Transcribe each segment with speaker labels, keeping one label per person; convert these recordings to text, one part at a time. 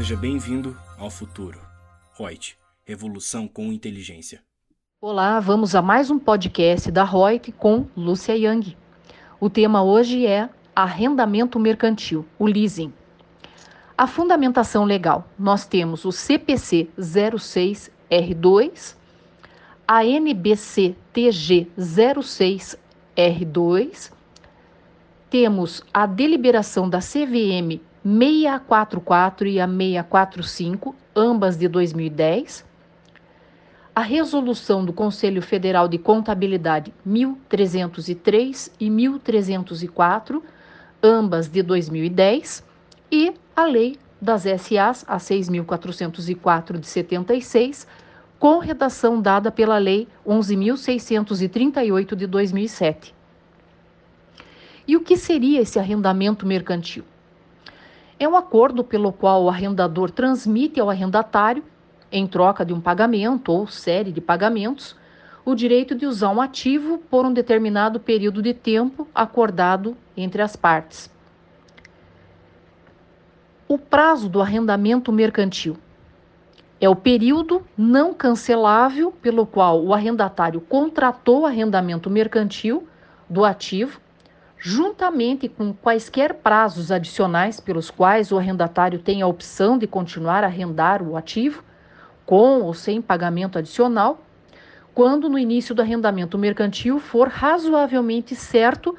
Speaker 1: Seja bem-vindo ao futuro. Reut, revolução com inteligência.
Speaker 2: Olá, vamos a mais um podcast da Reut com Lúcia Yang. O tema hoje é arrendamento mercantil, o leasing. A fundamentação legal, nós temos o CPC 06R2, a NBC TG 06R2, temos a deliberação da CVM 644 e a 645, ambas de 2010, a resolução do Conselho Federal de Contabilidade 1303 e 1304, ambas de 2010, e a lei das SAs, a 6.404 de 76, com redação dada pela Lei 11.638 de 2007. E o que seria esse arrendamento mercantil? É um acordo pelo qual o arrendador transmite ao arrendatário, em troca de um pagamento ou série de pagamentos, o direito de usar um ativo por um determinado período de tempo acordado entre as partes. O prazo do arrendamento mercantil é o período não cancelável pelo qual o arrendatário contratou o arrendamento mercantil do ativo juntamente com quaisquer prazos adicionais pelos quais o arrendatário tem a opção de continuar a arrendar o ativo, com ou sem pagamento adicional, quando no início do arrendamento mercantil for razoavelmente certo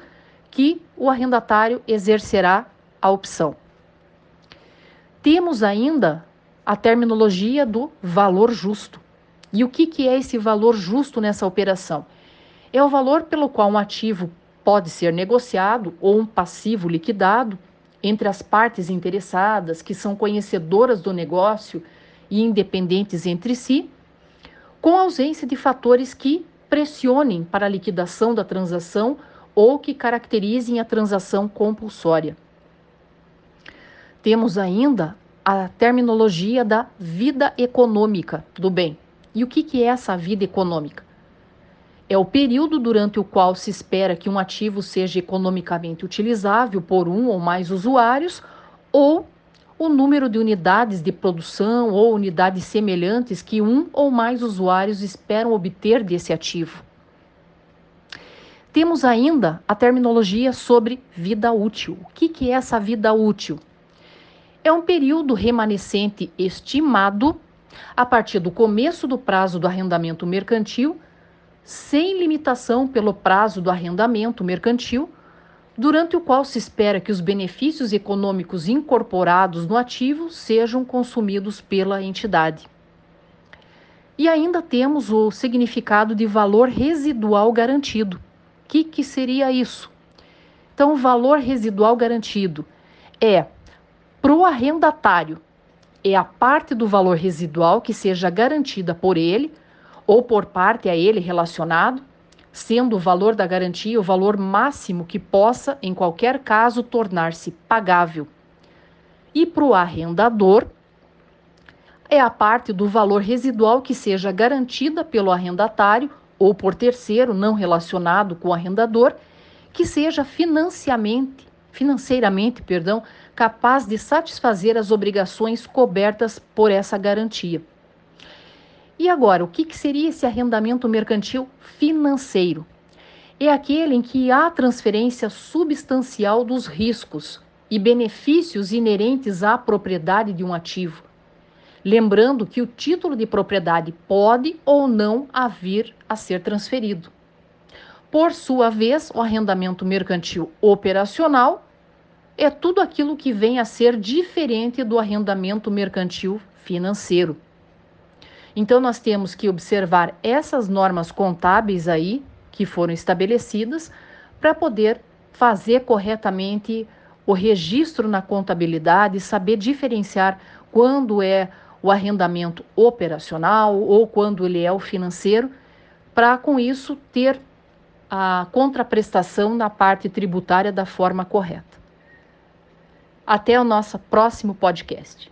Speaker 2: que o arrendatário exercerá a opção. Temos ainda a terminologia do valor justo. E o que, que é esse valor justo nessa operação? É o valor pelo qual um ativo pode ser negociado ou um passivo liquidado entre as partes interessadas que são conhecedoras do negócio e independentes entre si, com ausência de fatores que pressionem para a liquidação da transação ou que caracterizem a transação compulsória. Temos ainda a terminologia da vida econômica do bem. E o que, é essa vida econômica? É o período durante o qual se espera que um ativo seja economicamente utilizável por um ou mais usuários, ou o número de unidades de produção ou unidades semelhantes que um ou mais usuários esperam obter desse ativo. Temos ainda a terminologia sobre vida útil. O que, que é essa vida útil? É um período remanescente estimado a partir do começo do prazo do arrendamento mercantil sem limitação pelo prazo do arrendamento mercantil, durante o qual se espera que os benefícios econômicos incorporados no ativo sejam consumidos pela entidade. E ainda temos o significado de valor residual garantido. O que, que seria isso? Então, valor residual garantido é para o arrendatário, é a parte do valor residual que seja garantida por ele ou por parte a ele relacionado, sendo o valor da garantia o valor máximo que possa, em qualquer caso, tornar-se pagável. E para o arrendador, é a parte do valor residual que seja garantida pelo arrendatário ou por terceiro não relacionado com o arrendador, que seja financiamente, financeiramente, perdão, capaz de satisfazer as obrigações cobertas por essa garantia. E agora, o que, que seria esse arrendamento mercantil financeiro? É aquele em que há transferência substancial dos riscos e benefícios inerentes à propriedade de um ativo. Lembrando que o título de propriedade pode ou não vir a ser transferido. Por sua vez, o arrendamento mercantil operacional é tudo aquilo que vem a ser diferente do arrendamento mercantil financeiro. Então, nós temos que observar essas normas contábeis aí que foram estabelecidas para poder fazer corretamente o registro na contabilidade, saber diferenciar quando é o arrendamento operacional ou quando ele é o financeiro, para com isso ter a contraprestação na parte tributária da forma correta. Até o nosso próximo podcast.